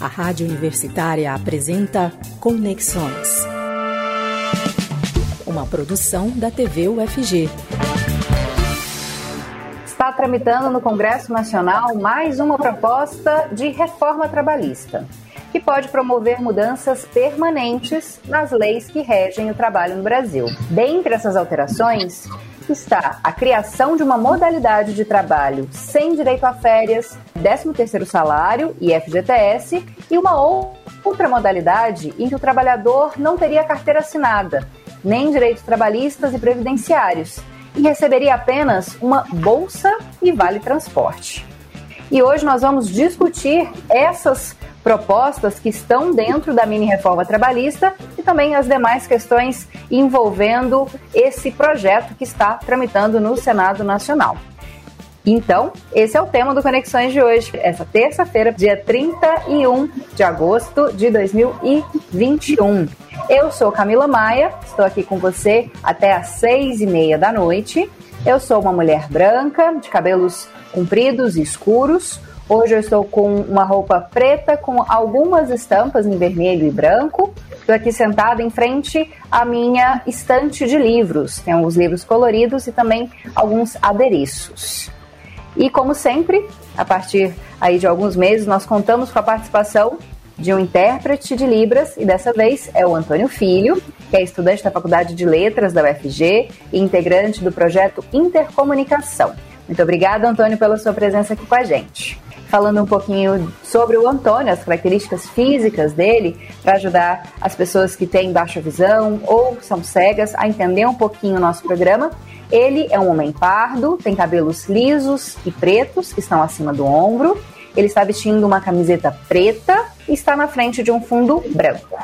A Rádio Universitária apresenta Conexões. Uma produção da TV UFG. Está tramitando no Congresso Nacional mais uma proposta de reforma trabalhista, que pode promover mudanças permanentes nas leis que regem o trabalho no Brasil. Dentre essas alterações, está a criação de uma modalidade de trabalho sem direito a férias, 13º salário e FGTS e uma outra modalidade em que o trabalhador não teria carteira assinada, nem direitos trabalhistas e previdenciários e receberia apenas uma bolsa e vale transporte. E hoje nós vamos discutir essas propostas que estão dentro da mini reforma trabalhista e também as demais questões envolvendo esse projeto que está tramitando no Senado Nacional. Então, esse é o tema do Conexões de hoje, essa terça-feira, dia 31 de agosto de 2021. Eu sou Camila Maia, estou aqui com você até às seis e meia da noite. Eu sou uma mulher branca, de cabelos compridos e escuros, Hoje eu estou com uma roupa preta com algumas estampas em vermelho e branco. Estou aqui sentada em frente à minha estante de livros. Tem alguns livros coloridos e também alguns adereços. E como sempre, a partir aí de alguns meses, nós contamos com a participação de um intérprete de Libras, e dessa vez é o Antônio Filho, que é estudante da Faculdade de Letras da UFG e integrante do projeto Intercomunicação. Muito obrigada, Antônio, pela sua presença aqui com a gente falando um pouquinho sobre o Antônio, as características físicas dele, para ajudar as pessoas que têm baixa visão ou são cegas a entender um pouquinho o nosso programa. Ele é um homem pardo, tem cabelos lisos e pretos que estão acima do ombro. Ele está vestindo uma camiseta preta está na frente de um fundo branco.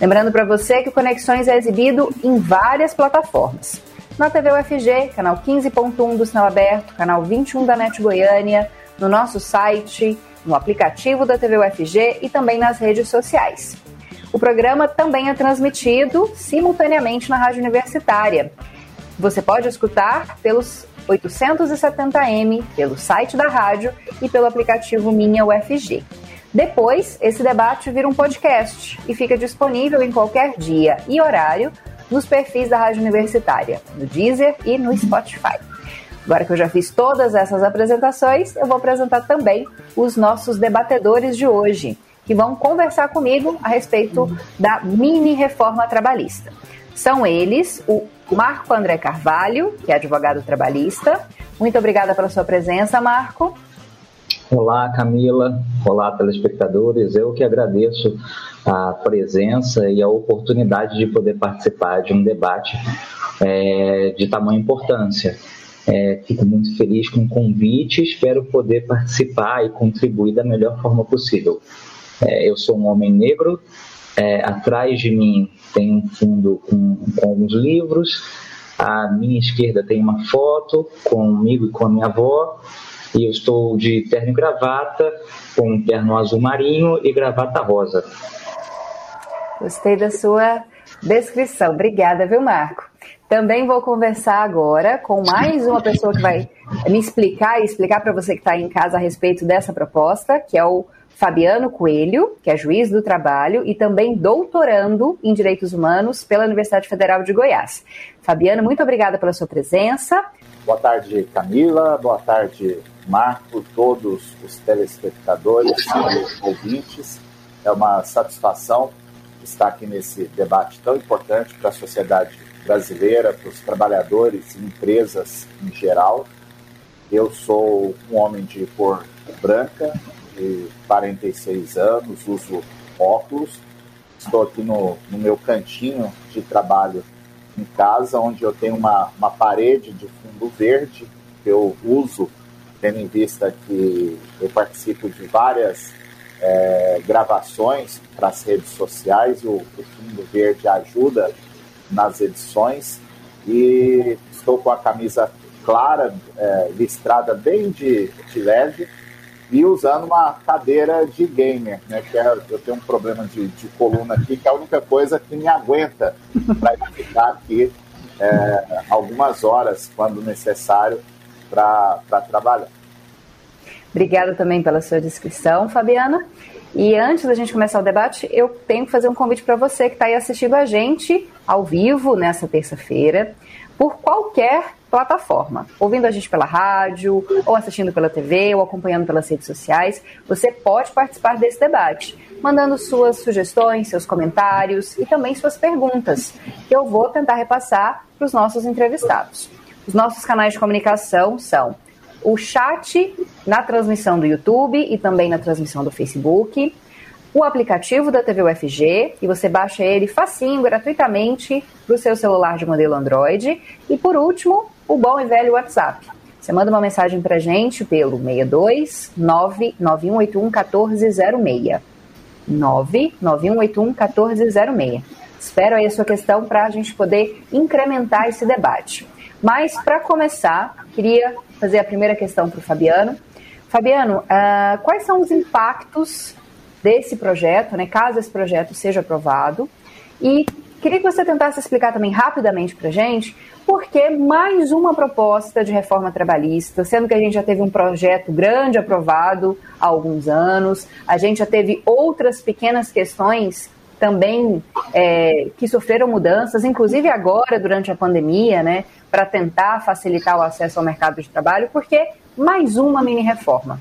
Lembrando para você que o Conexões é exibido em várias plataformas. Na TV UFG, canal 15.1 do Sinal Aberto, canal 21 da NET Goiânia, no nosso site, no aplicativo da TV UFG e também nas redes sociais. O programa também é transmitido simultaneamente na Rádio Universitária. Você pode escutar pelos 870M, pelo site da rádio e pelo aplicativo Minha UFG. Depois, esse debate vira um podcast e fica disponível em qualquer dia e horário nos perfis da Rádio Universitária, no Deezer e no Spotify. Agora que eu já fiz todas essas apresentações, eu vou apresentar também os nossos debatedores de hoje, que vão conversar comigo a respeito da mini reforma trabalhista. São eles o Marco André Carvalho, que é advogado trabalhista. Muito obrigada pela sua presença, Marco. Olá, Camila. Olá, telespectadores. Eu que agradeço a presença e a oportunidade de poder participar de um debate é, de tamanha importância. É, fico muito feliz com o convite espero poder participar e contribuir da melhor forma possível. É, eu sou um homem negro, é, atrás de mim tem um fundo com, com alguns livros, à minha esquerda tem uma foto comigo e com a minha avó, e eu estou de terno e gravata, com um terno azul marinho e gravata rosa. Gostei da sua descrição. Obrigada, viu, Marco? Também vou conversar agora com mais uma pessoa que vai me explicar e explicar para você que está em casa a respeito dessa proposta, que é o Fabiano Coelho, que é juiz do trabalho e também doutorando em Direitos Humanos pela Universidade Federal de Goiás. Fabiano, muito obrigada pela sua presença. Boa tarde, Camila. Boa tarde, Marco, todos os telespectadores ouvintes. É uma satisfação estar aqui nesse debate tão importante para a sociedade brasileira, para os trabalhadores e empresas em geral. Eu sou um homem de cor branca, de 46 anos, uso óculos. Estou aqui no, no meu cantinho de trabalho em casa, onde eu tenho uma, uma parede de fundo verde que eu uso, tendo em vista que eu participo de várias é, gravações para as redes sociais. O, o fundo verde ajuda nas edições e estou com a camisa clara, é, listrada bem de, de leve e usando uma cadeira de gamer, né? Que é, eu tenho um problema de, de coluna aqui, que é a única coisa que me aguenta para ficar aqui é, algumas horas, quando necessário, para trabalhar. Obrigada também pela sua descrição, Fabiana. E antes da gente começar o debate, eu tenho que fazer um convite para você que está aí assistindo a gente ao vivo nessa terça-feira, por qualquer plataforma. Ouvindo a gente pela rádio, ou assistindo pela TV, ou acompanhando pelas redes sociais, você pode participar desse debate, mandando suas sugestões, seus comentários e também suas perguntas, que eu vou tentar repassar para os nossos entrevistados. Os nossos canais de comunicação são o chat na transmissão do YouTube e também na transmissão do Facebook, o aplicativo da TV UFG, e você baixa ele facinho, gratuitamente, para o seu celular de modelo Android. E por último, o bom e velho WhatsApp. Você manda uma mensagem para gente pelo 62 99181 1406. 99181 1406. Espero aí a sua questão para a gente poder incrementar esse debate. Mas, para começar, queria fazer a primeira questão para o Fabiano. Fabiano, uh, quais são os impactos desse projeto, né, caso esse projeto seja aprovado? E queria que você tentasse explicar também rapidamente para a gente por que mais uma proposta de reforma trabalhista, sendo que a gente já teve um projeto grande aprovado há alguns anos, a gente já teve outras pequenas questões também é, que sofreram mudanças, inclusive agora durante a pandemia, né, para tentar facilitar o acesso ao mercado de trabalho, porque mais uma mini reforma.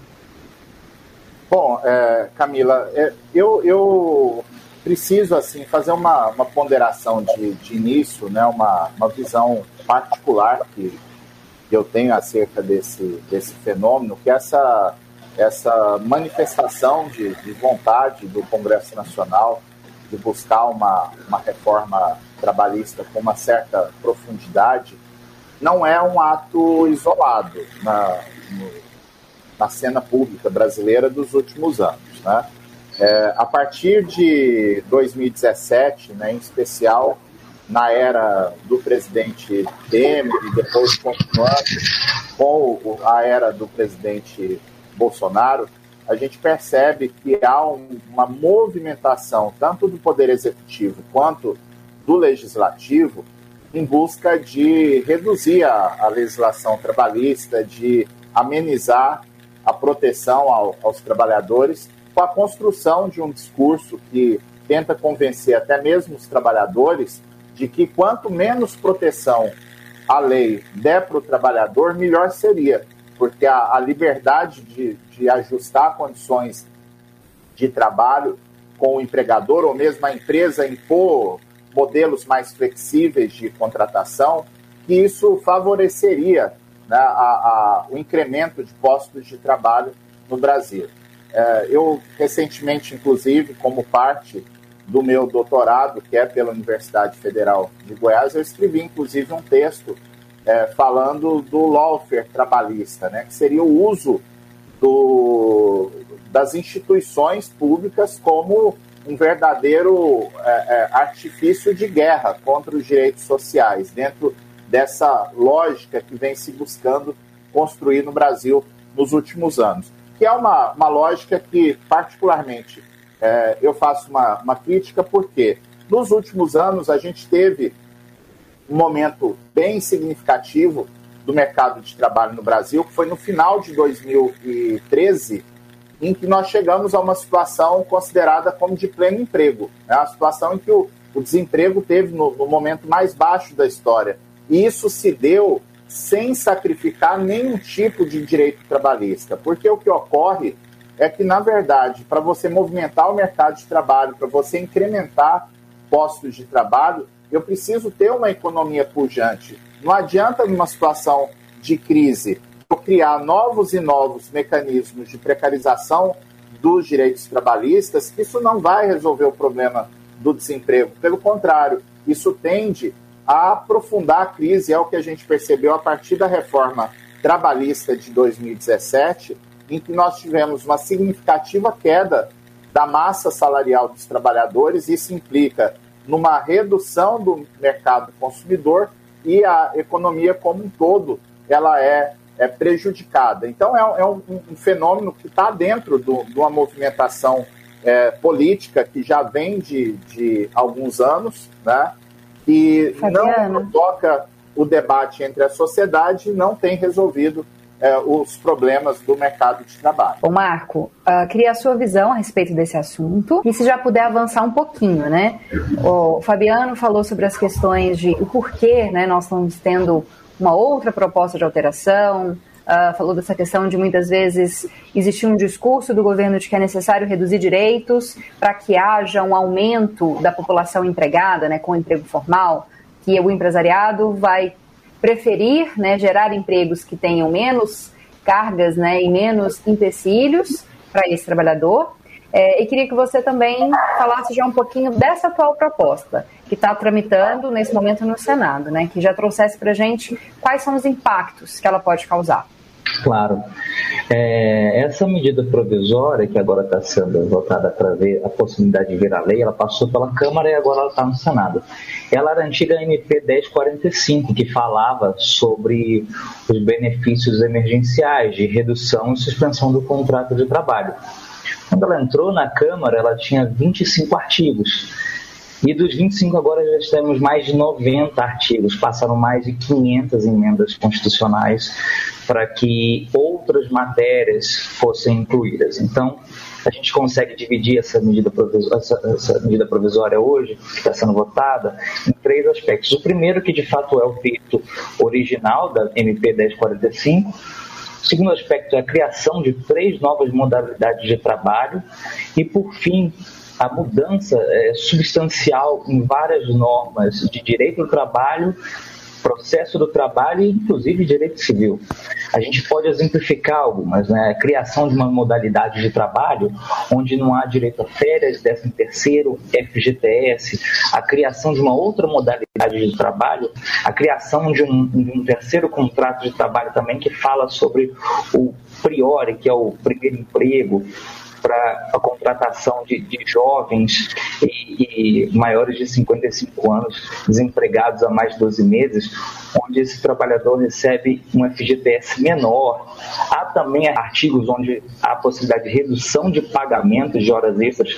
Bom, é, Camila, é, eu, eu preciso assim fazer uma, uma ponderação de, de início, né, uma, uma visão particular que, eu tenho acerca desse, desse fenômeno, que é essa, essa manifestação de, de vontade do Congresso Nacional de buscar uma, uma reforma trabalhista com uma certa profundidade não é um ato isolado na, na cena pública brasileira dos últimos anos. Né? É, a partir de 2017, né, em especial na era do presidente Temer e depois continuando com a era do presidente Bolsonaro, a gente percebe que há um, uma movimentação tanto do Poder Executivo quanto do Legislativo em busca de reduzir a, a legislação trabalhista, de amenizar a proteção ao, aos trabalhadores, com a construção de um discurso que tenta convencer até mesmo os trabalhadores de que quanto menos proteção a lei der para o trabalhador, melhor seria, porque a, a liberdade de, de ajustar condições de trabalho com o empregador, ou mesmo a empresa impor modelos mais flexíveis de contratação, que isso favoreceria né, a, a, o incremento de postos de trabalho no Brasil. É, eu, recentemente, inclusive, como parte do meu doutorado, que é pela Universidade Federal de Goiás, eu escrevi, inclusive, um texto é, falando do lawfare trabalhista, né, que seria o uso do, das instituições públicas como um verdadeiro é, é, artifício de guerra contra os direitos sociais, dentro dessa lógica que vem se buscando construir no Brasil nos últimos anos. Que é uma, uma lógica que, particularmente, é, eu faço uma, uma crítica, porque nos últimos anos a gente teve um momento bem significativo do mercado de trabalho no Brasil, que foi no final de 2013, em que nós chegamos a uma situação considerada como de pleno emprego. Né? A situação em que o, o desemprego teve no, no, momento mais baixo da história. E isso se deu sem sacrificar nenhum tipo de direito trabalhista, porque o que ocorre é que, na verdade, para você movimentar o mercado de trabalho, para você incrementar postos de trabalho, eu preciso ter uma economia pujante. Não adianta, numa situação de crise, criar novos e novos mecanismos de precarização dos direitos trabalhistas, isso não vai resolver o problema do desemprego. Pelo contrário, isso tende a aprofundar a crise, é o que a gente percebeu a partir da reforma trabalhista de 2017, em que nós tivemos uma significativa queda da massa salarial dos trabalhadores, isso implica numa redução do mercado consumidor e a economia como um todo ela é é, prejudicada. Então, é, é um, um, fenômeno que está dentro do, de uma movimentação é, política que já vem de, de alguns anos, né? e Fabiana. não toca o debate entre a sociedade e não tem resolvido é, os problemas do mercado de trabalho. Ô Marco, uh, queria a sua visão a respeito desse assunto e se já puder avançar um pouquinho, né? O Fabiano falou sobre as questões de o porquê, né? Nós estamos tendo uma outra proposta de alteração, Uh, falou dessa questão de muitas vezes existir um discurso do governo de que é necessário reduzir direitos para que haja um aumento da população empregada, né, com emprego formal, que o empresariado vai preferir né, gerar empregos que tenham menos cargas né, e menos empecilhos para esse trabalhador. É, e queria que você também falasse já um pouquinho dessa atual proposta que está tramitando nesse momento no Senado, né, que já trouxesse para a gente quais são os impactos que ela pode causar. Claro. É, essa medida provisória, que agora está sendo votada para ver a possibilidade de virar lei, ela passou pela Câmara e agora ela está no Senado. Ela era a antiga MP 1045, que falava sobre os benefícios emergenciais de redução e suspensão do contrato de trabalho. Quando ela entrou na Câmara, ela tinha 25 artigos. E dos 25 agora já temos mais de 90 artigos, passaram mais de 500 emendas constitucionais para que outras matérias fossem incluídas. Então, a gente consegue dividir essa medida, provisória, essa, essa medida provisória hoje, que está sendo votada, em três aspectos. O primeiro, que de fato é o feito original da MP 1045, o segundo aspecto é a criação de três novas modalidades de trabalho. E, por fim, a mudança é, substancial em várias normas de direito do trabalho, processo do trabalho e, inclusive, direito civil. A gente pode exemplificar algumas, né? Criação de uma modalidade de trabalho onde não há direito a férias, 13 terceiro, FGTS, a criação de uma outra modalidade de trabalho, a criação de um, de um terceiro contrato de trabalho também que fala sobre o priori, que é o primeiro emprego, para a contratação de, de jovens e, e, maiores de 55 anos desempregados há mais de 12 meses, onde esse trabalhador recebe um FGTS menor. Há também artigos onde há possibilidade de redução de pagamentos de horas extras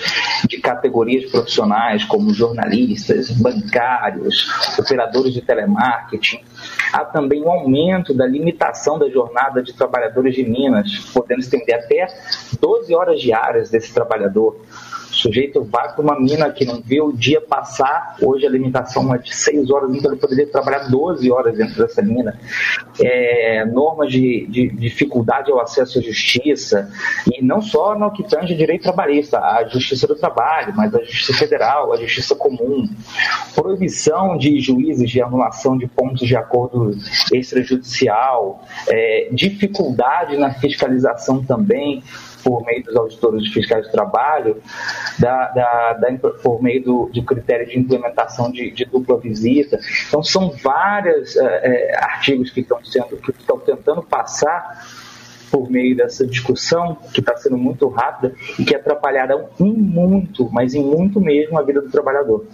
de categorias profissionais, como jornalistas, bancários, operadores de telemarketing. Há também um aumento da limitação da jornada de trabalhadores de Minas, podendo estender até 12 horas diárias desse trabalhador. Sujeito vai para uma mina que não viu o dia passar, hoje a limitação é de 6 horas, então ele poderia trabalhar 12 horas dentro dessa mina. É, normas de, de, dificuldade ao acesso à justiça, e não só no que tange direito trabalhista, a justiça do trabalho, mas a justiça federal, a justiça comum. Proibição de juízes de anulação de pontos de acordo extrajudicial, é, dificuldade na fiscalização também, por meio dos auditores fiscais de trabalho, da, da, da por meio do, do, critério de implementação de, de dupla visita. Então, são vários é, é, artigos que estão sendo, que estão tentando passar por meio dessa discussão, que está sendo muito rápida e que atrapalharão em muito, mas em muito mesmo, a vida do trabalhador.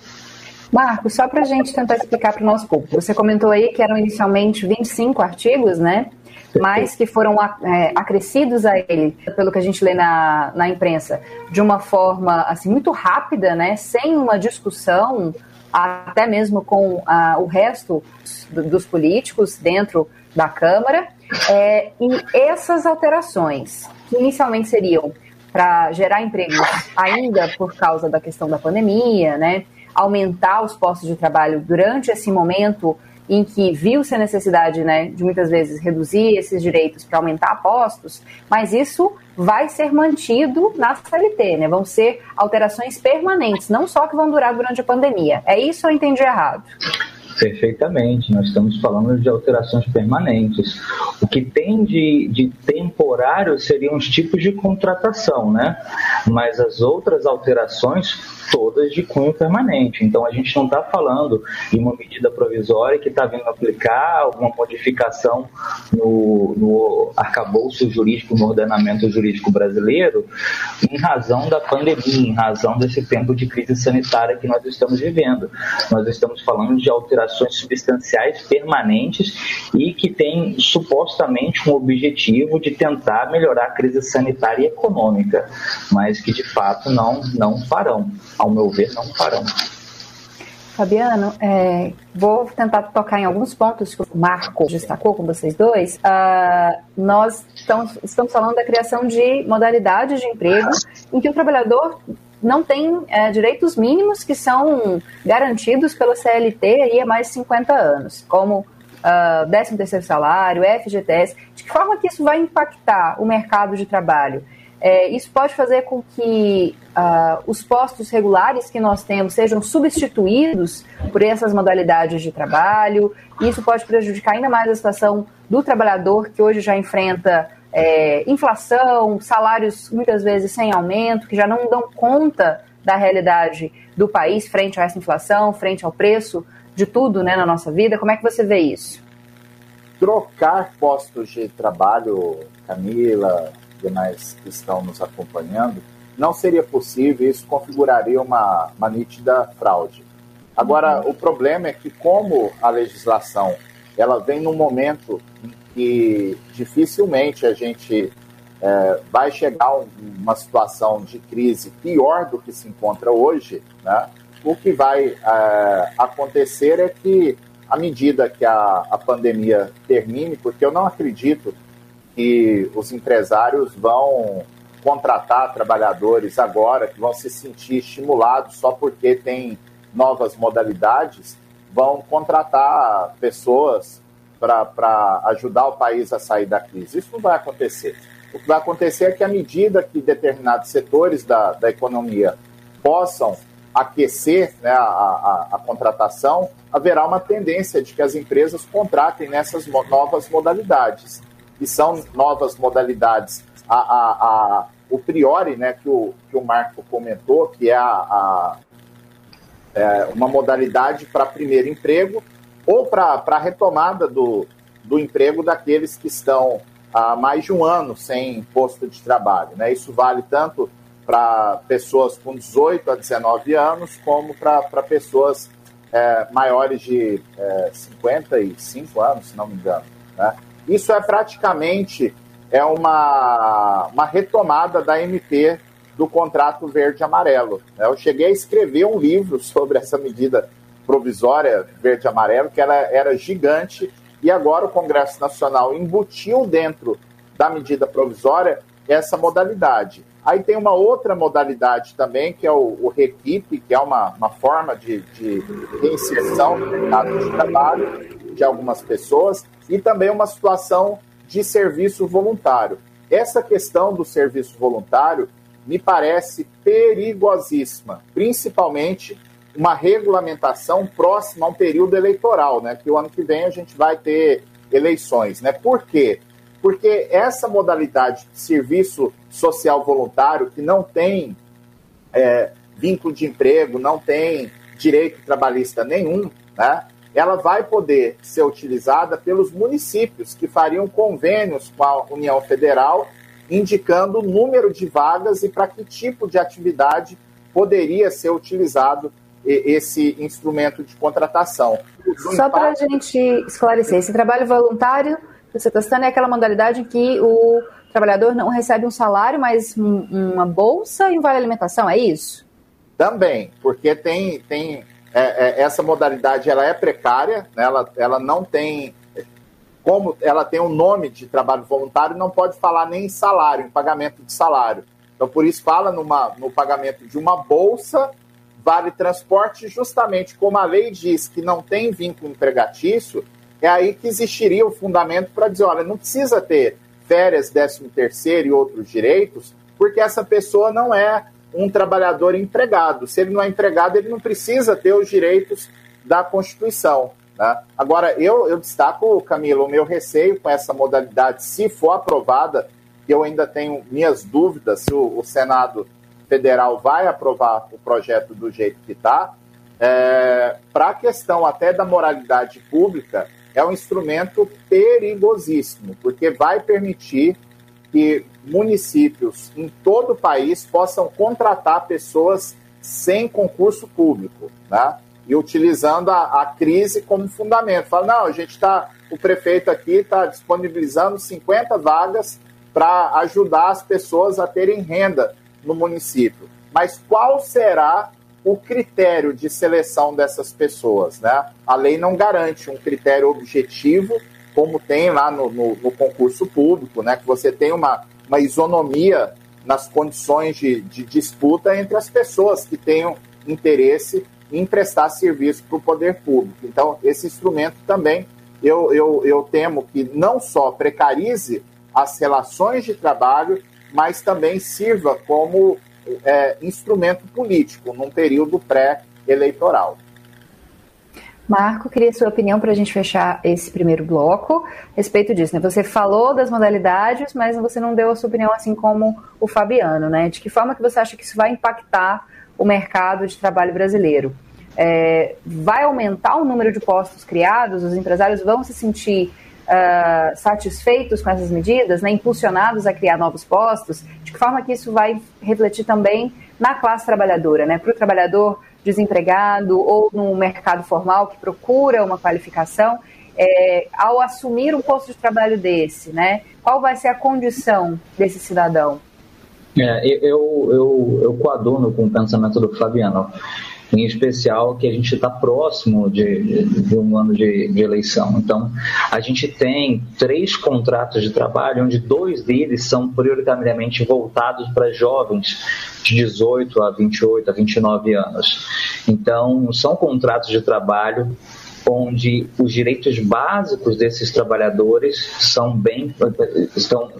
Marco, só para a gente tentar explicar para o nosso público, você comentou aí que eram inicialmente 25 artigos, né? Mas que foram é, acrescidos a ele, pelo que a gente lê na, na imprensa, de uma forma assim muito rápida, né, sem uma discussão, até mesmo com o resto do, dos políticos dentro da Câmara. É, e essas alterações, que inicialmente seriam para gerar empregos ainda por causa da questão da pandemia, né, aumentar os postos de trabalho durante esse momento em que viu-se a necessidade né, de muitas vezes reduzir esses direitos para aumentar postos, mas isso vai ser mantido na CLT, né? Vão ser alterações permanentes, não só que vão durar durante a pandemia. É isso ou eu entendi errado? Perfeitamente, nós estamos falando de alterações permanentes. O que tem de, de temporário seriam os tipos de contratação, né? Mas as outras alterações todas de cunho permanente. Então a gente não está falando de uma medida provisória que está vindo aplicar alguma modificação no, no arcabouço jurídico, no ordenamento jurídico brasileiro, em razão da pandemia, em razão desse tempo de crise sanitária que nós estamos vivendo. Nós estamos falando de alterações substanciais permanentes e que têm supostamente um objetivo de tentar melhorar a crise sanitária e econômica, mas que de fato não, não farão ao meu ver, não farão. Fabiano, é, vou tentar tocar em alguns pontos que o Marco destacou com vocês dois. Uh, nós estamos, estamos falando da criação de modalidades de emprego em que o trabalhador não tem é, direitos mínimos que são garantidos pela CLT aí há mais de 50 anos, como uh, 13 terceiro salário, FGTS. De que forma que isso vai impactar o mercado de trabalho? É, isso pode fazer com que uh, os postos regulares que nós temos sejam substituídos por essas modalidades de trabalho. Isso pode prejudicar ainda mais a situação do trabalhador que hoje já enfrenta é, inflação, salários muitas vezes sem aumento, que já não dão conta da realidade do país frente a essa inflação, frente ao preço de tudo né, na nossa vida. Como é que você vê isso? Trocar postos de trabalho, Camila, demais que estão nos acompanhando, não seria possível, isso configuraria uma, uma nítida fraude. Agora, uhum. o problema é que como a legislação ela vem num momento em que dificilmente a gente é, vai chegar a uma situação de crise pior do que se encontra hoje, né? o que vai é, acontecer é que, à medida que a, a pandemia termine, porque eu não acredito que os empresários vão contratar trabalhadores agora, que vão se sentir estimulados só porque tem novas modalidades, vão contratar pessoas para ajudar o país a sair da crise. Isso não vai acontecer. O que vai acontecer é que, à medida que determinados setores da, da economia possam aquecer né, a, a, a, contratação, haverá uma tendência de que as empresas contratem nessas novas modalidades que são novas modalidades. A, a, a, o priori, né, que o, que o Marco comentou, que é, a, a é uma modalidade para primeiro emprego ou para retomada do, do emprego daqueles que estão há mais de um ano sem posto de trabalho. Né? Isso vale tanto para pessoas com 18 a 19 anos, como para pessoas é, maiores de é, 55 anos, se não me engano. Né? Isso é praticamente é uma, uma retomada da MP do contrato verde-amarelo. Eu cheguei a escrever um livro sobre essa medida provisória verde-amarelo, que ela era gigante, e agora o Congresso Nacional embutiu dentro da medida provisória essa modalidade. Aí tem uma outra modalidade também, que é o, o que é uma, uma forma de, de reinserção no mercado de trabalho de algumas pessoas, e também uma situação de serviço voluntário. Essa questão do serviço voluntário me parece perigosíssima, principalmente uma regulamentação próxima a um período eleitoral, né? Que o ano que vem a gente vai ter eleições, né? Por quê? Porque essa modalidade de serviço social voluntário que não tem é, vínculo de emprego, não tem direito trabalhista nenhum, né? ela vai poder ser utilizada pelos municípios que fariam convênios com a União Federal, indicando o número de vagas e para que tipo de atividade poderia ser utilizado esse instrumento de contratação. Só para a gente esclarecer, esse trabalho voluntário você está citando é aquela modalidade em que o trabalhador não recebe um salário, mas uma bolsa e um vale alimentação, é isso? Também, porque tem, tem é, é, essa modalidade ela é precária, né? ela, ela não tem como ela tem um nome de trabalho voluntário, não pode falar nem em salário, em pagamento de salário. Então, por isso, fala numa, no pagamento de uma bolsa, vale transporte, justamente como a lei diz que não tem vínculo empregatício, é aí que existiria o fundamento para dizer: olha, não precisa ter férias, décimo terceiro e outros direitos, porque essa pessoa não é um trabalhador empregado. Se ele não é empregado, ele não precisa ter os direitos da Constituição. Né? Agora, eu, eu destaco, Camila, o meu receio com essa modalidade, se for aprovada, eu ainda tenho minhas dúvidas se o, o Senado Federal vai aprovar o projeto do jeito que está, é, para a questão até da moralidade pública, é um instrumento perigosíssimo, porque vai permitir que municípios em todo o país possam contratar pessoas sem concurso público, né? E utilizando a, a crise como fundamento. Fala, não, a gente está, o prefeito aqui está disponibilizando 50 vagas para ajudar as pessoas a terem renda no município. Mas qual será o critério de seleção dessas pessoas. Né? A lei não garante um critério objetivo, como tem lá no, no, no concurso público, né? que você tem uma, uma isonomia nas condições de, de disputa entre as pessoas que tenham interesse em prestar serviço para o poder público. Então, esse instrumento também eu, eu, eu temo que não só precarize as relações de trabalho, mas também sirva como é, instrumento político num período pré-eleitoral. Marco, queria sua opinião para a gente fechar esse primeiro bloco a respeito disso. Né? Você falou das modalidades, mas você não deu a sua opinião assim como o Fabiano, né? De que forma que você acha que isso vai impactar o mercado de trabalho brasileiro? É, vai aumentar o número de postos criados? Os empresários vão se sentir uh, satisfeitos com essas medidas, né, impulsionados a criar novos postos, de que forma que isso vai refletir também na classe trabalhadora, né, para o trabalhador desempregado ou no mercado formal que procura uma qualificação, é, ao assumir um posto de trabalho desse, né, qual vai ser a condição desse cidadão? É, eu, eu, eu coaduno com o pensamento do Fabiano em especial que a gente está próximo de, de, um ano de, de, eleição. Então, a gente tem três contratos de trabalho, onde dois deles são prioritariamente voltados para jovens de 18 a 28 a 29 anos. Então, são contratos de trabalho onde os direitos básicos desses trabalhadores são bem estão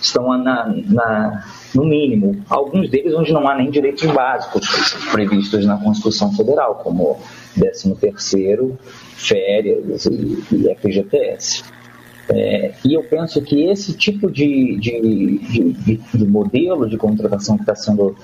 estão na, na, no mínimo. Alguns deles onde não há nem direitos básicos previstos na Constituição Federal, como 13º, férias e, e FGTS. É, e eu penso que esse tipo de, de, de, de modelo de contratação que está sendo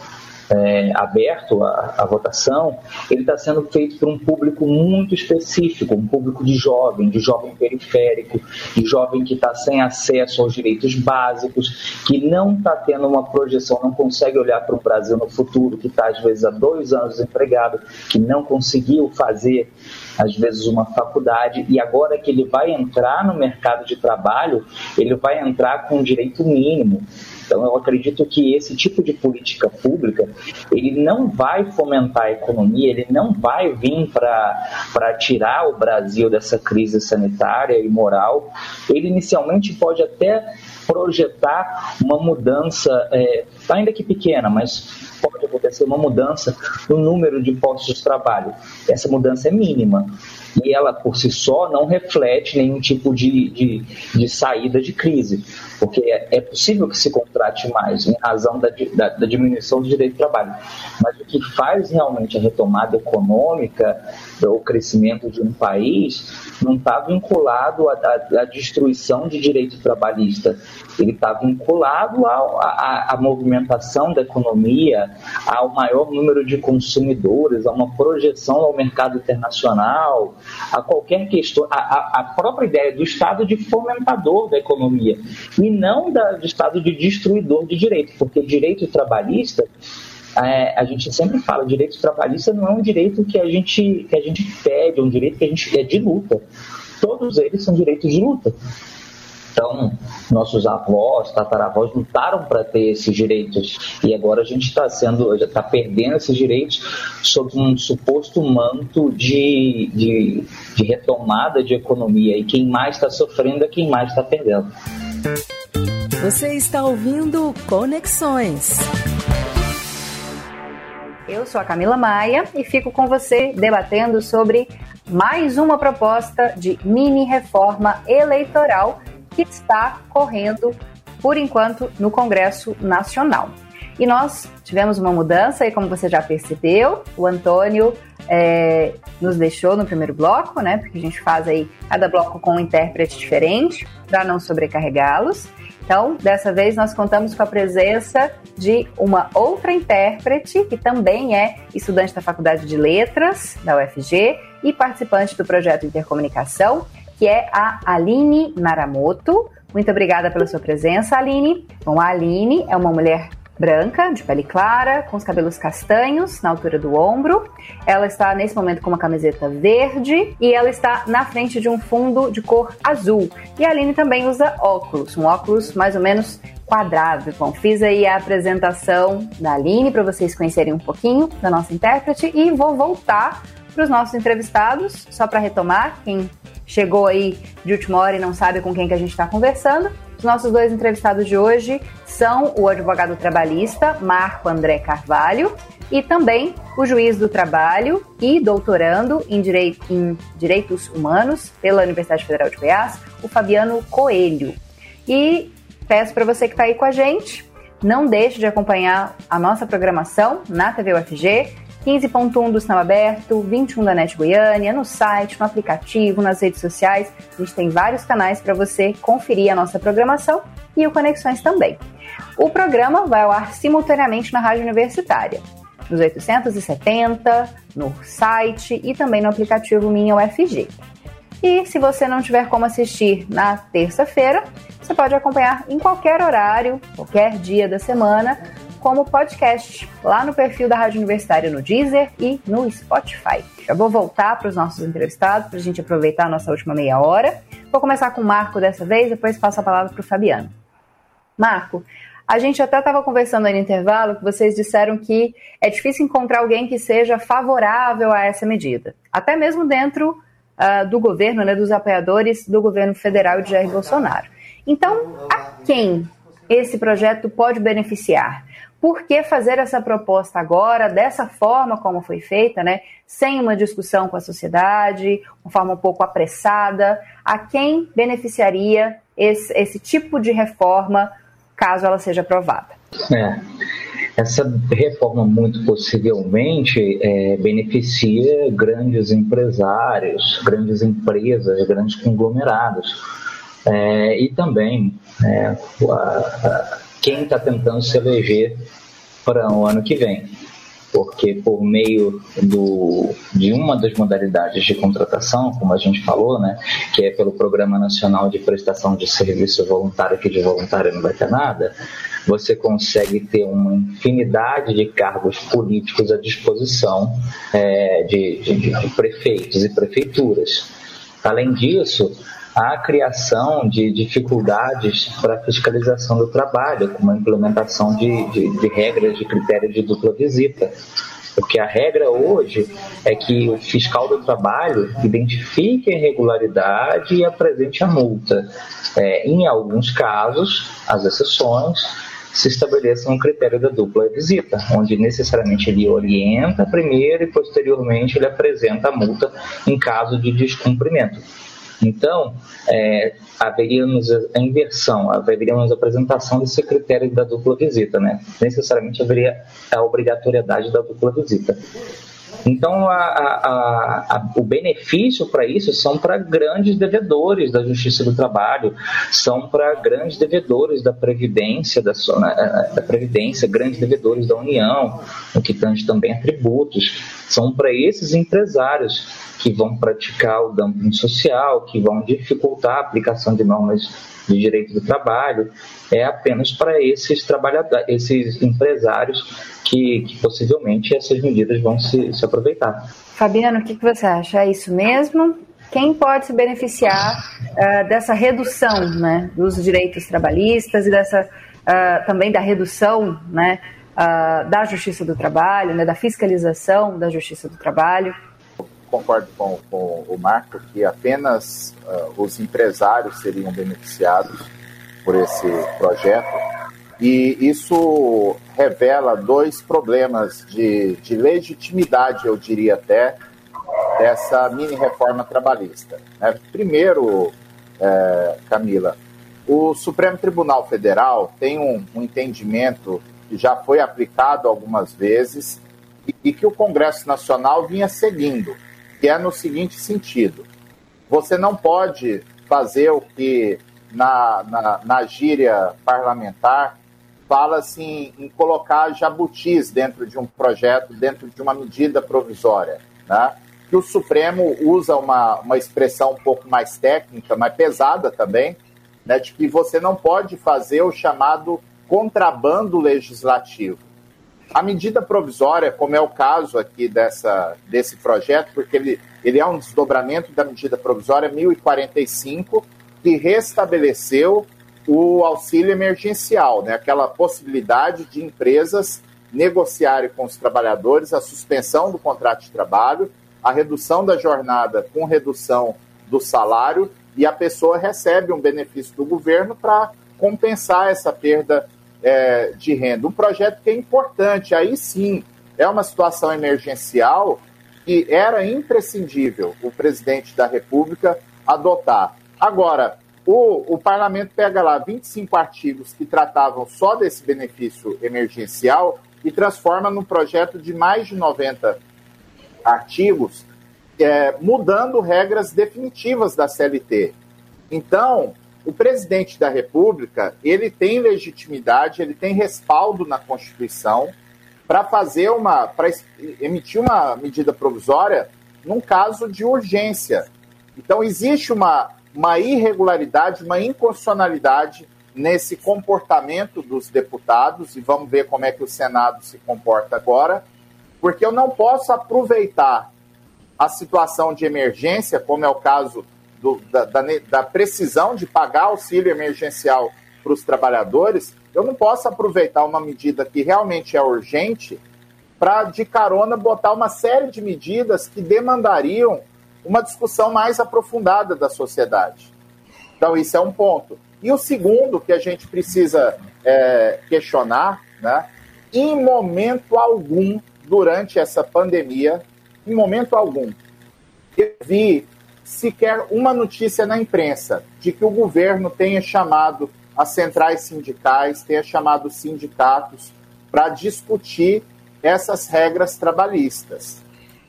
é, aberto à, votação, ele está sendo feito por um público muito específico, um público de jovem, de jovem periférico, de jovem que está sem acesso aos direitos básicos, que não está tendo uma projeção, não consegue olhar para o Brasil no futuro, que está às vezes há dois anos desempregado, que não conseguiu fazer às vezes uma faculdade e agora que ele vai entrar no mercado de trabalho, ele vai entrar com um direito mínimo. Então, eu acredito que esse tipo de política pública, ele não vai fomentar a economia, ele não vai vir para tirar o Brasil dessa crise sanitária e moral. Ele inicialmente pode até projetar uma mudança, é, ainda que pequena, mas pode acontecer uma mudança no número de postos de trabalho. Essa mudança é mínima e ela por si só não reflete nenhum tipo de, de, de saída de crise, porque é, é, possível que se contrate mais em razão da, da, da diminuição do direito de trabalho. Mas o que faz realmente a retomada econômica o crescimento de um país não está vinculado à, à, à, destruição de direito trabalhista, ele está vinculado à, movimentação da economia, ao maior número de consumidores, a uma projeção ao mercado internacional, a qualquer questão, a, a própria ideia do Estado de fomentador da economia e não da, do Estado de destruidor de direito, porque direito trabalhista é, a gente sempre fala, direito trabalhista não é um direito que a gente que a gente pede, é um direito que a gente é de luta. Todos eles são direitos de luta. Então, nossos avós, tataravós lutaram para ter esses direitos e agora a gente está sendo, está perdendo esses direitos sob um suposto manto de, de, de retomada de economia e quem mais está sofrendo é quem mais está perdendo. Você está ouvindo Conexões. Eu sou a Camila Maia e fico com você debatendo sobre mais uma proposta de mini reforma eleitoral que está correndo, por enquanto, no Congresso Nacional. E nós tivemos uma mudança, e como você já percebeu, o Antônio é, nos deixou no primeiro bloco, né? Porque a gente faz aí cada bloco com um intérprete diferente, para não sobrecarregá-los. Então, dessa vez nós contamos com a presença de uma outra intérprete, que também é estudante da Faculdade de Letras da UFG e participante do projeto Intercomunicação, que é a Aline Naramoto. Muito obrigada pela sua presença, Aline. Bom, a Aline é uma mulher branca, de pele clara, com os cabelos castanhos na altura do ombro. Ela está nesse momento com uma camiseta verde e ela está na frente de um fundo de cor azul. E a Aline também usa óculos, um óculos mais ou menos quadrado. Bom, fiz aí a apresentação da Aline para vocês conhecerem um pouquinho da nossa intérprete e vou voltar para os nossos entrevistados, só para retomar, quem chegou aí de última hora e não sabe com quem que a gente está conversando. Os nossos dois entrevistados de hoje são o advogado trabalhista Marco André Carvalho e também o juiz do trabalho e doutorando em, direi em Direitos Humanos pela Universidade Federal de Goiás, o Fabiano Coelho. E peço para você que está aí com a gente, não deixe de acompanhar a nossa programação na TV UFG 15.1 do Sinal Aberto, 21 da NET Goiânia, no site, no aplicativo, nas redes sociais. A gente tem vários canais para você conferir a nossa programação e o Conexões também. O programa vai ao ar simultaneamente na Rádio Universitária, nos 870, no site e também no aplicativo Minha UFG. E se você não tiver como assistir na terça-feira, você pode acompanhar em qualquer horário, qualquer dia da semana, como podcast lá no perfil da Rádio Universitária no Deezer e no Spotify. Já vou voltar para os nossos entrevistados para a gente aproveitar a nossa última meia hora. Vou começar com o Marco dessa vez, depois passo a palavra para o Fabiano. Marco, a gente até estava conversando aí no intervalo que vocês disseram que é difícil encontrar alguém que seja favorável a essa medida, até mesmo dentro uh, do governo, né, dos apoiadores do governo federal de Jair Bolsonaro. Então, a quem esse projeto pode beneficiar? Por que fazer essa proposta agora, dessa forma como foi feita, né? Sem uma discussão com a sociedade, uma forma um pouco apressada? A quem beneficiaria esse, esse tipo de reforma caso ela seja aprovada? É. Essa reforma, muito possivelmente, é, beneficia grandes empresários, grandes empresas, grandes conglomerados. É, e também é, a, quem está tentando se eleger para o ano que vem. Porque por meio do, de uma das modalidades de contratação, como a gente falou, né, que é pelo Programa Nacional de Prestação de Serviço Voluntário, que de voluntário não vai ter nada, você consegue ter uma infinidade de cargos políticos à disposição é, de, de, de prefeitos e prefeituras. Além disso, a criação de dificuldades para a fiscalização do trabalho, como a implementação de, de, de regras de critérios de dupla visita. Porque a regra hoje é que o fiscal do trabalho identifique a irregularidade e apresente a multa. É, em alguns casos, as exceções, se estabeleça um critério da dupla visita, onde necessariamente ele orienta primeiro e posteriormente ele apresenta a multa em caso de descumprimento. Então, é, haveríamos a inversão, haveríamos a apresentação desse critério da dupla visita, né? Necessariamente haveria a obrigatoriedade da dupla visita. Então, a, a, a, o benefício para isso são para grandes devedores da Justiça do Trabalho, são para grandes devedores da Previdência, da, né, da Previdência, grandes devedores da União, o que tange também a tributos, são para esses empresários que vão praticar o dumping social, que vão dificultar a aplicação de normas de direito do trabalho, é apenas para esses trabalhadores, esses empresários que, que, possivelmente essas medidas vão se, se aproveitar. Fabiano, o que, que você acha? É isso mesmo? Quem pode se beneficiar uh, dessa redução né, dos direitos trabalhistas e dessa uh, também da redução né, uh, da justiça do trabalho, né, da fiscalização da justiça do trabalho? concordo com, com o Marco que apenas uh, os empresários seriam beneficiados por esse projeto. E isso revela dois problemas de, de legitimidade, eu diria até, dessa mini reforma trabalhista. Né? Primeiro, é, Camila, o Supremo Tribunal Federal tem um, um entendimento que já foi aplicado algumas vezes e, e que o Congresso Nacional vinha seguindo que é no seguinte sentido: você não pode fazer o que na, na, na gíria parlamentar fala assim em colocar jabutis dentro de um projeto, dentro de uma medida provisória, né? Que o Supremo usa uma, uma expressão um pouco mais técnica, mais pesada também, né? De que você não pode fazer o chamado contrabando legislativo. A medida provisória, como é o caso aqui dessa, desse projeto, porque ele, ele é um desdobramento da medida provisória 1045, que restabeleceu o auxílio emergencial, né? aquela possibilidade de empresas negociarem com os trabalhadores a suspensão do contrato de trabalho, a redução da jornada com redução do salário e a pessoa recebe um benefício do governo para compensar essa perda é, de renda. Um projeto que é importante, aí sim, é uma situação emergencial que era imprescindível o presidente da República adotar. Agora, o, o parlamento pega lá 25 artigos que tratavam só desse benefício emergencial e transforma num projeto de mais de 90 artigos, é, mudando regras definitivas da CLT. Então, o presidente da República ele tem legitimidade, ele tem respaldo na Constituição para fazer uma, para emitir uma medida provisória num caso de urgência. Então existe uma, uma irregularidade, uma inconstitucionalidade nesse comportamento dos deputados, e vamos ver como é que o Senado se comporta agora, porque eu não posso aproveitar a situação de emergência, como é o caso do, da, da, da, precisão de pagar auxílio emergencial para os trabalhadores, eu não posso aproveitar uma medida que realmente é urgente para, de carona, botar uma série de medidas que demandariam uma discussão mais aprofundada da sociedade. Então, isso é um ponto. E o segundo que a gente precisa é, questionar, né, em momento algum, durante essa pandemia, em momento algum, eu vi sequer uma notícia na imprensa de que o governo tenha chamado as centrais sindicais, tenha chamado os sindicatos para discutir essas regras trabalhistas.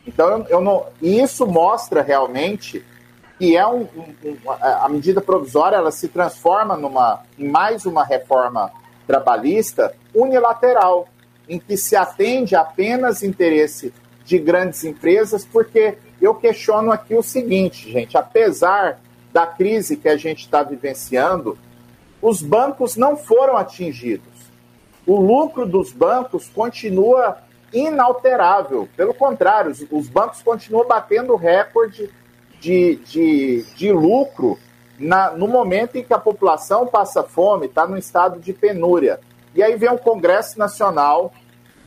Então, eu não, isso mostra realmente que é um, um, a medida provisória ela se transforma numa em mais uma reforma trabalhista unilateral, em que se atende apenas interesse de grandes empresas, porque eu questiono aqui o seguinte, gente: apesar da crise que a gente está vivenciando, os bancos não foram atingidos. O lucro dos bancos continua inalterável. Pelo contrário, os, os bancos continuam batendo recorde de, de, de lucro na, no momento em que a população passa fome, está no estado de penúria. E aí vem o Congresso Nacional,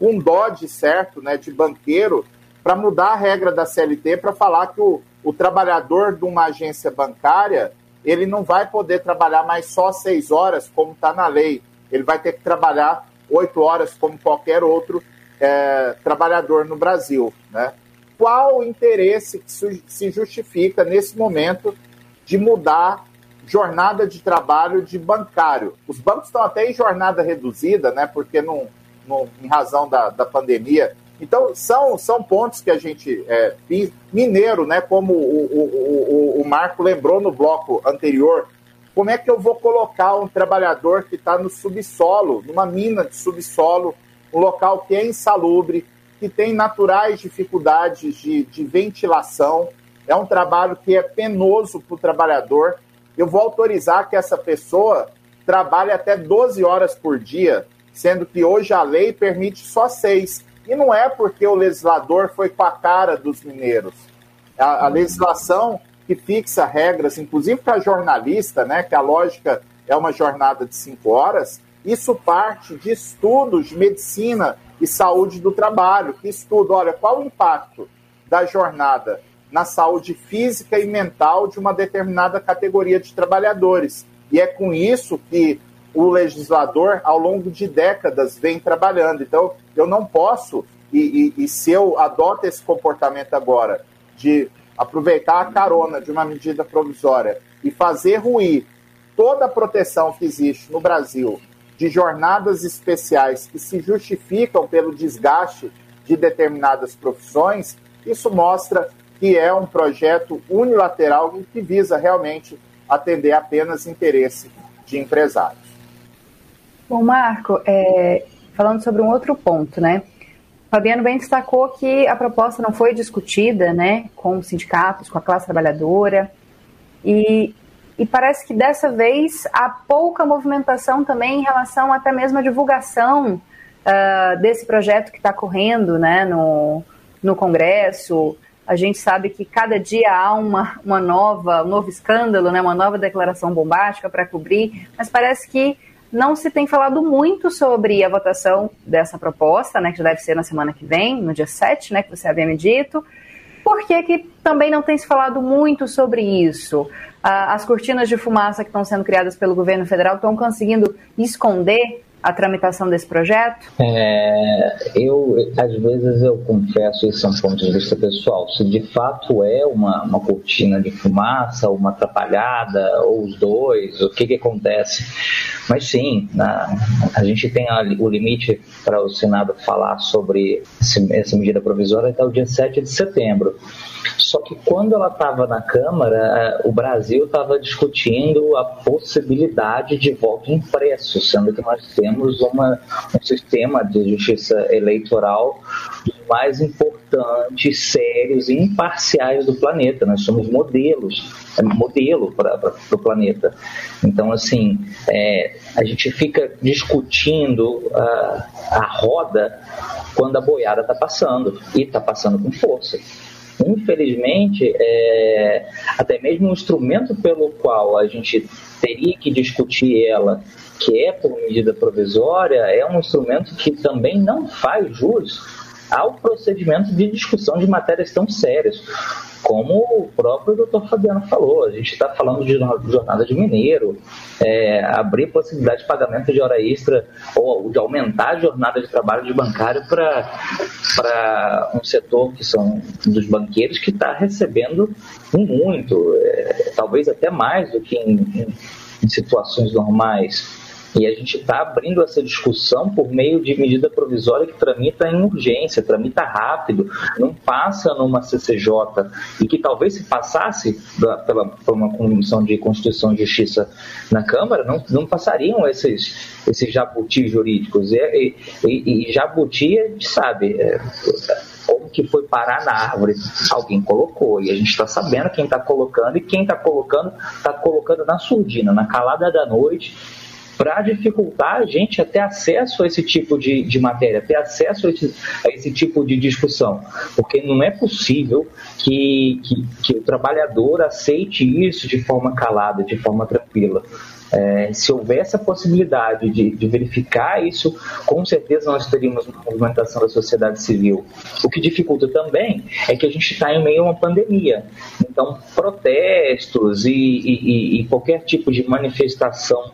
um DOD certo, né, de banqueiro, para mudar a regra da CLT para falar que o, o trabalhador de uma agência bancária ele não vai poder trabalhar mais só seis horas, como está na lei. Ele vai ter que trabalhar oito horas, como qualquer outro é, trabalhador no Brasil. Né? Qual o interesse que se justifica nesse momento de mudar jornada de trabalho de bancário? Os bancos estão até em jornada reduzida, né? porque não, não, em razão da, da pandemia. Então, são, são pontos que a gente. É, mineiro, né? Como o, o, o, o Marco lembrou no bloco anterior, como é que eu vou colocar um trabalhador que está no subsolo, numa mina de subsolo, um local que é insalubre, que tem naturais dificuldades de, de ventilação, é um trabalho que é penoso para o trabalhador. Eu vou autorizar que essa pessoa trabalhe até 12 horas por dia, sendo que hoje a lei permite só seis. E não é porque o legislador foi com a cara dos mineiros. A, a legislação que fixa regras, inclusive para jornalista, né, que a lógica é uma jornada de cinco horas, isso parte de estudos de medicina e saúde do trabalho, que estuda, olha, qual o impacto da jornada na saúde física e mental de uma determinada categoria de trabalhadores. E é com isso que o legislador, ao longo de décadas, vem trabalhando. Então, eu não posso, e, e, e se eu adoto esse comportamento agora, de aproveitar a carona de uma medida provisória e fazer ruir toda a proteção que existe no Brasil de jornadas especiais que se justificam pelo desgaste de determinadas profissões, isso mostra que é um projeto unilateral que visa realmente atender apenas interesse de empresários. Bom, Marco, é, falando sobre um outro ponto, né? Fabiano bem destacou que a proposta não foi discutida, né, com os sindicatos, com a classe trabalhadora, e e parece que dessa vez há pouca movimentação também em relação até mesmo à divulgação uh, desse projeto que está correndo né, no, no Congresso. A gente sabe que cada dia há uma, uma nova, um novo escândalo, né, uma nova declaração bombástica para cobrir, mas parece que não se tem falado muito sobre a votação dessa proposta, né, que já deve ser na semana que vem, no dia 7, né, que você havia me dito. Por que, que também não tem se falado muito sobre isso? As cortinas de fumaça que estão sendo criadas pelo governo federal estão conseguindo esconder a tramitação desse projeto? É, eu, às vezes, eu confesso, isso é um ponto de vista pessoal, se de fato é uma, uma cortina de fumaça, uma atrapalhada, ou os dois, o que, que acontece? Mas sim, na, a gente tem a, o limite para o Senado falar sobre esse, essa medida provisória até o dia 7 de setembro. Só que quando ela estava na Câmara, o Brasil estava discutindo a possibilidade de voto impresso, sendo que nós temos uma, um sistema de justiça eleitoral mais importantes, sérios e imparciais do planeta. Nós somos modelos, é modelo para o planeta. Então, assim, é, a gente fica discutindo a, a roda quando a boiada está passando, e está passando com força. Infelizmente, é, até mesmo o instrumento pelo qual a gente teria que discutir ela, que é por medida provisória, é um instrumento que também não faz jus ao procedimento de discussão de matérias tão sérias como o próprio doutor Fabiano falou, a gente está falando de jornada de mineiro, é, abrir possibilidade de pagamento de hora extra ou de aumentar a jornada de trabalho de bancário para um setor que são dos banqueiros que está recebendo muito, é, talvez até mais do que em, em, em situações normais. E a gente está abrindo essa discussão por meio de medida provisória que tramita em urgência, tramita rápido, não passa numa CCJ e que talvez se passasse pela, por uma comissão de Constituição e Justiça na Câmara, não, não passariam esses, esses jabutis jurídicos. E, e, e jabuti, a gente sabe, é, como que foi parar na árvore? Alguém colocou, e a gente está sabendo quem está colocando, e quem está colocando, está colocando na surdina, na calada da noite, para dificultar a gente ter acesso a esse tipo de, de matéria, ter acesso a esse, a esse, tipo de discussão. Porque não é possível que, que, que o trabalhador aceite isso de forma calada, de forma tranquila. É, se houvesse a possibilidade de, de, verificar isso, com certeza nós teríamos uma movimentação da sociedade civil. O que dificulta também é que a gente está em meio a uma pandemia. Então, protestos e, e, e qualquer tipo de manifestação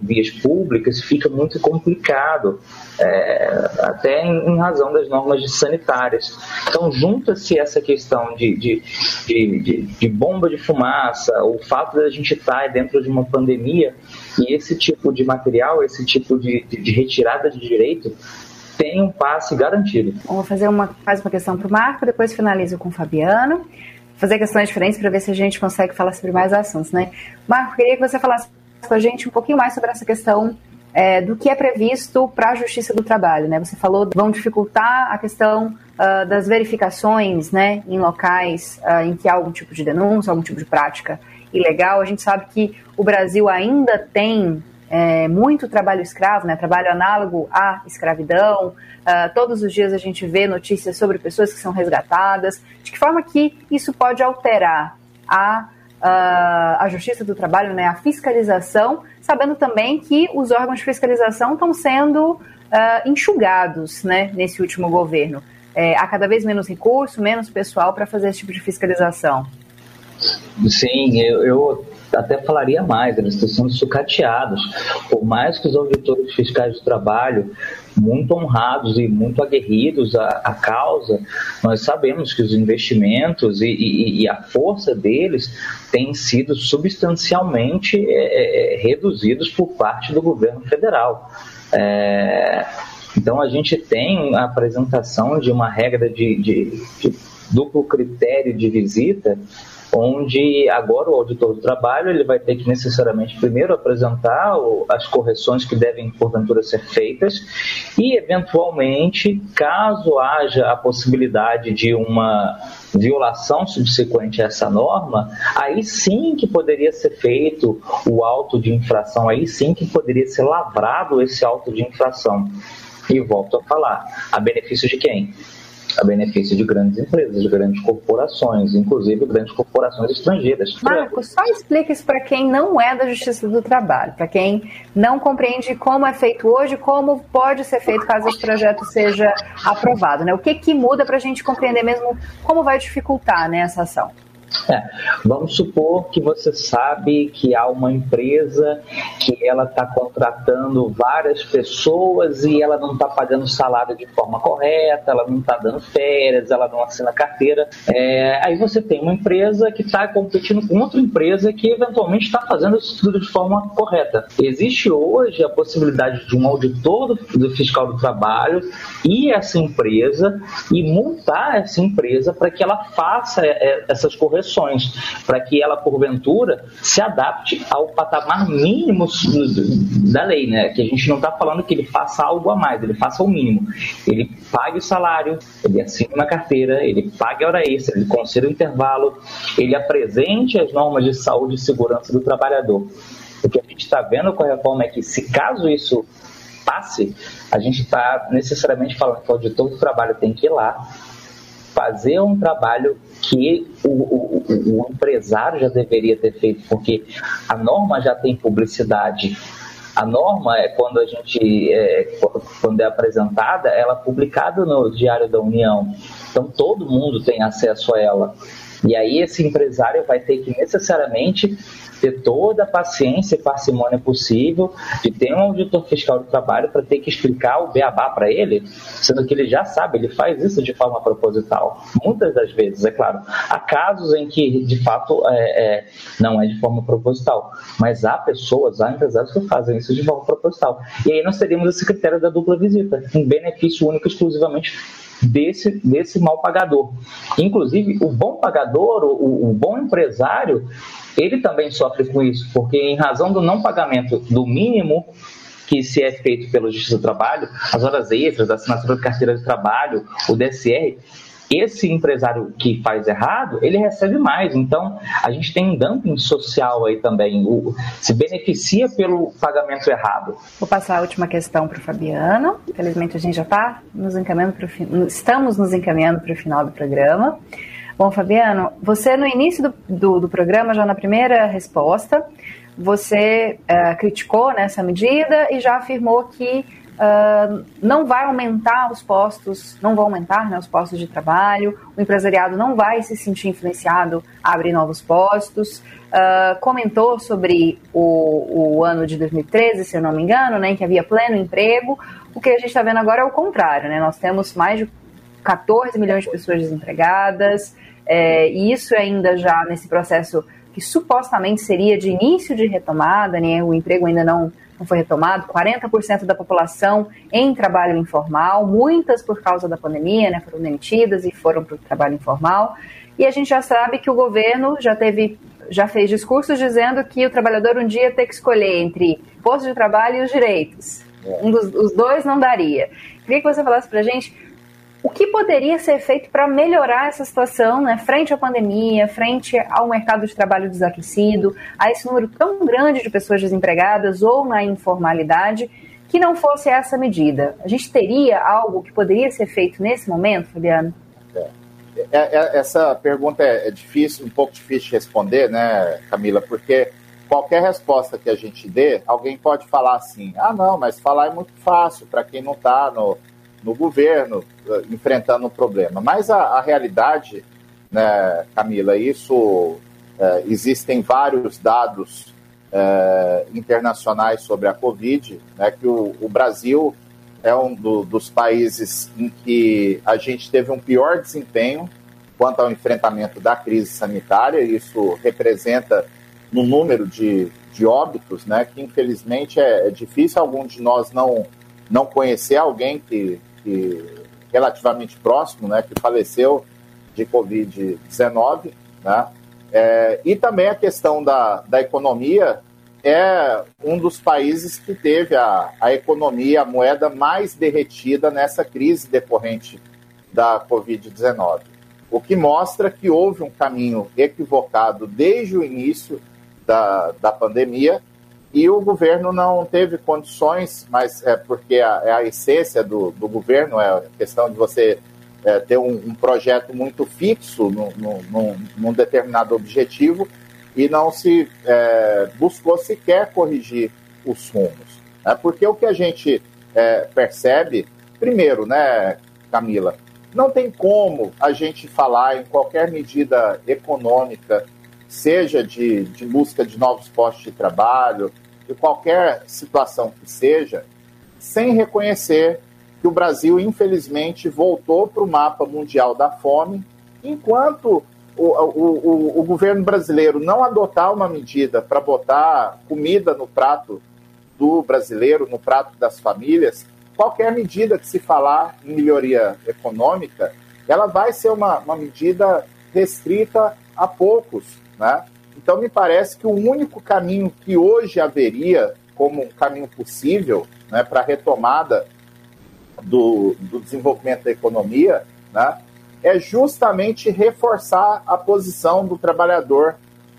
vias públicas fica muito complicado, é, até em, em, razão das normas sanitárias. Então, junta-se essa questão de, de, de, de, bomba de fumaça, o fato de a gente estar dentro de uma pandemia e esse tipo de material, esse tipo de, de retirada de direito tem um passe garantido. Vamos fazer uma, mais uma questão para o Marco, depois finalizo com o Fabiano fazer questões diferentes para ver se a gente consegue falar sobre mais assuntos, né? Marco, queria que você falasse com a gente um pouquinho mais sobre essa questão é, do que é previsto para a Justiça do Trabalho. Né? Você falou vão dificultar a questão uh, das verificações né, em locais uh, em que há algum tipo de denúncia, algum tipo de prática ilegal. A gente sabe que o Brasil ainda tem é, muito trabalho escravo, né, trabalho análogo à escravidão. Uh, todos os dias a gente vê notícias sobre pessoas que são resgatadas. De que forma que isso pode alterar a a Justiça do Trabalho, né, a fiscalização, sabendo também que os órgãos de fiscalização estão sendo uh, enxugados né, nesse último governo. É, há cada vez menos recurso, menos pessoal para fazer esse tipo de fiscalização. Sim, eu, eu até falaria mais, eles estão sendo sucateados. Por mais que os auditores fiscais do trabalho, muito honrados e muito aguerridos à, à causa, nós sabemos que os investimentos e, e, e, a força deles têm sido substancialmente é, é, é, reduzidos por parte do governo federal. É, então a gente tem a apresentação de uma regra de, de, de duplo critério de visita onde agora o auditor do trabalho ele vai ter que necessariamente primeiro apresentar as correções que devem porventura ser feitas e eventualmente, caso haja a possibilidade de uma violação subsequente a essa norma, aí sim que poderia ser feito o auto de infração, aí sim que poderia ser lavrado esse auto de infração. E volto a falar, a benefício de quem? A benefício de grandes empresas, de grandes corporações, inclusive grandes corporações estrangeiras. Marco, só explique isso para quem não é da Justiça do Trabalho, para quem não compreende como é feito hoje, como pode ser feito caso esse projeto seja aprovado. Né? O que, que muda para a gente compreender mesmo como vai dificultar né, essa ação? É, vamos supor que você sabe que há uma empresa que ela está contratando várias pessoas e ela não está pagando salário de forma correta, ela não está dando férias, ela não assina carteira. É, aí você tem uma empresa que está competindo com outra empresa que eventualmente está fazendo isso tudo de forma correta. Existe hoje a possibilidade de um auditor do, do fiscal do trabalho ir a essa empresa e multar essa empresa para que ela faça é, essas correções para que ela, porventura, se adapte ao patamar mínimo da lei, né? Que a gente não está falando que ele faça algo a mais, ele faça o mínimo. Ele pague o salário, ele assine uma carteira, ele pague a hora extra, ele conceda o intervalo, ele apresente as normas de saúde e segurança do trabalhador. O que a gente está vendo com a reforma é que, se caso isso passe, a gente está necessariamente falando que o auditor do trabalho tem que ir lá, fazer um trabalho que o, o, o, empresário já deveria ter feito, porque a norma já tem publicidade. A norma é quando a gente é, quando é apresentada, ela é publicada no Diário da União. Então todo mundo tem acesso a ela. E aí esse empresário vai ter que necessariamente ter toda a paciência e parcimônia possível de ter um auditor fiscal do trabalho para ter que explicar o beabá para ele, sendo que ele já sabe, ele faz isso de forma proposital. Muitas das vezes, é claro. Há casos em que, de fato, é, é, não é de forma proposital, mas há pessoas, há empresários que fazem isso de forma proposital. E aí nós teríamos esse critério da dupla visita, um benefício único exclusivamente desse, desse mal pagador. Inclusive, o bom pagador, o, o bom empresário, ele também sofre com isso, porque em razão do não pagamento do mínimo que se é feito pela Justiça do Trabalho, as horas extras, a assinatura de carteira de trabalho, o DSR, esse empresário que faz errado, ele recebe mais. Então, a gente tem um dumping social aí também, o, se beneficia pelo pagamento errado. Vou passar a última questão para o Fabiano. Infelizmente, a gente já está nos encaminhando para o estamos nos encaminhando para o final do programa. Bom, Fabiano, você no início do, do, do programa, já na primeira resposta, você uh, criticou nessa medida e já afirmou que uh, não vai aumentar os postos, não vão aumentar né, os postos de trabalho, o empresariado não vai se sentir influenciado a abrir novos postos. Uh, comentou sobre o, o, ano de 2013, se eu não me engano, né, em que havia pleno emprego. O que a gente está vendo agora é o contrário, né? Nós temos mais de 14 milhões de pessoas desempregadas, é, e isso ainda já nesse processo que supostamente seria de início de retomada, né? O emprego ainda não, não foi retomado, 40% da população em trabalho informal, muitas por causa da pandemia, né? Foram demitidas e foram para o trabalho informal. E a gente já sabe que o governo já teve já fez discursos dizendo que o trabalhador um dia tem que escolher entre posto de trabalho e os direitos. É. Um dos os dois não daria. Queria que você falasse para a gente o que poderia ser feito para melhorar essa situação, né, frente à pandemia, frente ao mercado de trabalho desaquecido, a esse número tão grande de pessoas desempregadas ou na informalidade, que não fosse essa medida? A gente teria algo que poderia ser feito nesse momento, Fabiano? É. É, é, essa pergunta é, é difícil, um pouco difícil de responder, né, Camila? Porque qualquer resposta que a gente dê, alguém pode falar assim: ah, não, mas falar é muito fácil para quem não está no, no governo eh, enfrentando um problema. Mas a, a realidade, né, Camila, isso é, existem vários dados é, internacionais sobre a Covid, né, que o, o Brasil é um do, dos países em que a gente teve um pior desempenho quanto ao enfrentamento da crise sanitária. Isso representa no número de, de óbitos, né, que infelizmente é, é difícil algum de nós não não conhecer alguém que, que relativamente próximo, né, que faleceu de Covid-19, né? É, e também a questão da, da economia é um dos países que teve a, a economia, a moeda mais derretida nessa crise decorrente da Covid-19. O que mostra que houve um caminho equivocado desde o início da, da pandemia e o governo não teve condições, mas é porque a, é a essência do, do governo, é a questão de você é, ter um, um, projeto muito fixo no, no, no, num determinado objetivo e não se é, buscou sequer corrigir os rumos. Né? Porque o que a gente é, percebe, primeiro, né, Camila, não tem como a gente falar em qualquer medida econômica, seja de, de busca de novos postos de trabalho, de qualquer situação que seja, sem reconhecer que o Brasil, infelizmente, voltou para o mapa mundial da fome, enquanto o, o, o, governo brasileiro não adotar uma medida para botar comida no prato do brasileiro, no prato das famílias, qualquer medida que se falar em melhoria econômica, ela vai ser uma, uma medida restrita a poucos, né? Então me parece que o único caminho que hoje haveria como um caminho possível né, para a retomada do, do desenvolvimento da economia, né, é justamente reforçar a posição do trabalhador,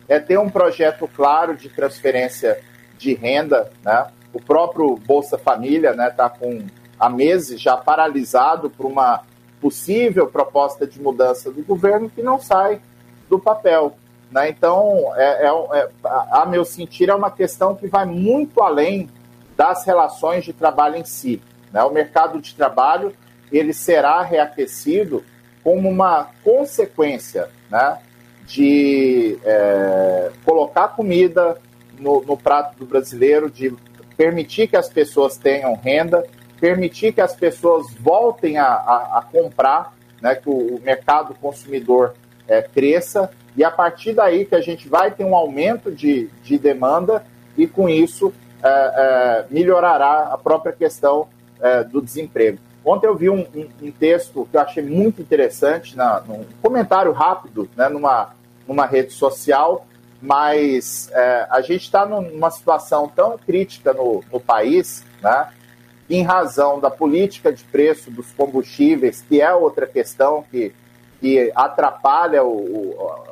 é ter um projeto claro de transferência de renda, né? O próprio Bolsa Família está né, com há meses já paralisado por uma possível proposta de mudança do governo que não sai do papel. Né? Então, é, é, é, a meu sentir, é uma questão que vai muito além das relações de trabalho em si. Né? O mercado de trabalho ele será reaquecido como uma consequência né, de é, colocar comida no, no, prato do brasileiro, de permitir que as pessoas tenham renda, permitir que as pessoas voltem a, a, a comprar, né, que o, mercado consumidor é, cresça, e a partir daí que a gente vai ter um aumento de, de demanda e com isso é, é, melhorará a própria questão é, do desemprego. Ontem eu vi um, um, um, texto que eu achei muito interessante, na, num comentário rápido, né, numa, numa rede social, mas é, a gente está numa situação tão crítica no, no país, né, em razão da política de preço dos combustíveis, que é outra questão que, que atrapalha, o, o,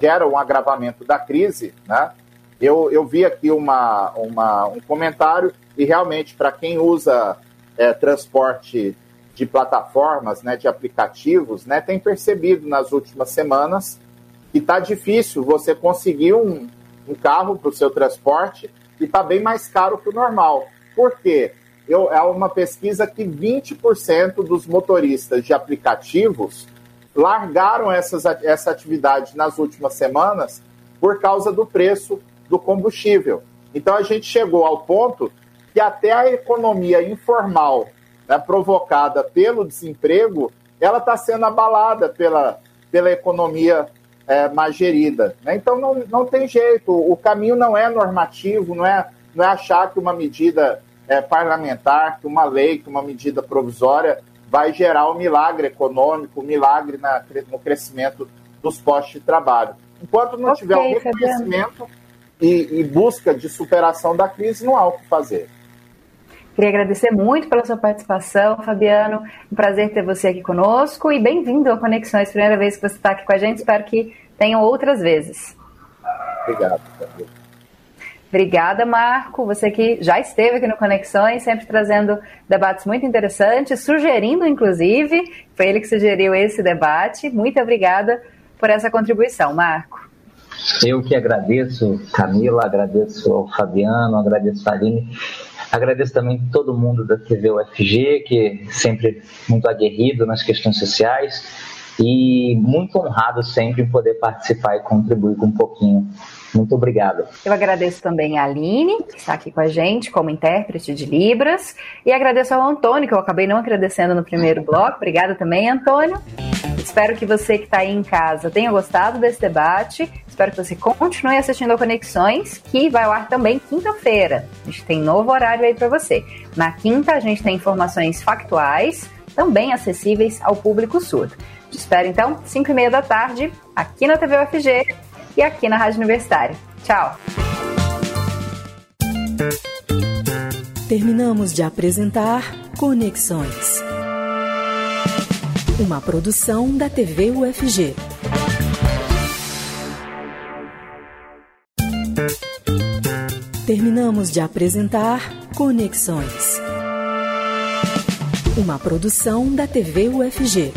gera um agravamento da crise, né? Eu, eu vi aqui uma, uma, um comentário e realmente para quem usa é, transporte de plataformas, né, de aplicativos, né, tem percebido nas últimas semanas que está difícil você conseguir um, um carro para o seu transporte e está bem mais caro que o normal. Por quê? Eu, é uma pesquisa que 20% dos motoristas de aplicativos largaram essas, essa atividade nas últimas semanas por causa do preço do combustível. Então a gente chegou ao ponto que até a economia informal né, provocada pelo desemprego, ela está sendo abalada pela, pela economia é, mais gerida. Né? Então não, não tem jeito, o caminho não é normativo, não é, não é achar que uma medida é, parlamentar, que uma lei, que uma medida provisória vai gerar um milagre econômico, um milagre na, no crescimento dos postos de trabalho. Enquanto não okay, tiver um reconhecimento e, e busca de superação da crise, não há o que fazer. Queria agradecer muito pela sua participação, Fabiano. Um prazer ter você aqui conosco e bem-vindo ao Conexões. Primeira vez que você está aqui com a gente, espero que tenham outras vezes. Obrigado, Fabiano. Obrigada, Marco. Você que já esteve aqui no Conexões, sempre trazendo debates muito interessantes, sugerindo, inclusive, foi ele que sugeriu esse debate. Muito obrigada por essa contribuição, Marco. Eu que agradeço, Camila, agradeço ao Fabiano, agradeço a Aline, agradeço também todo mundo da TV UFG, que sempre muito aguerrido nas questões sociais e muito honrado sempre em poder participar e contribuir com um pouquinho muito obrigado. Eu agradeço também a Aline, que está aqui com a gente como intérprete de Libras, e agradeço ao Antônio, que eu acabei não agradecendo no primeiro bloco. Obrigada também, Antônio. Espero que você que está aí em casa tenha gostado desse debate. Espero que você continue assistindo a Conexões, que vai ao ar também quinta-feira. A gente tem novo horário aí para você. Na quinta, a gente tem informações factuais, também acessíveis ao público surdo. Te espero então, 5 e meia da tarde, aqui na TV UFG, e aqui na Rádio Universitária. Tchau! Terminamos de apresentar Conexões. Uma produção da TV UFG. Terminamos de apresentar Conexões. Uma produção da TV UFG.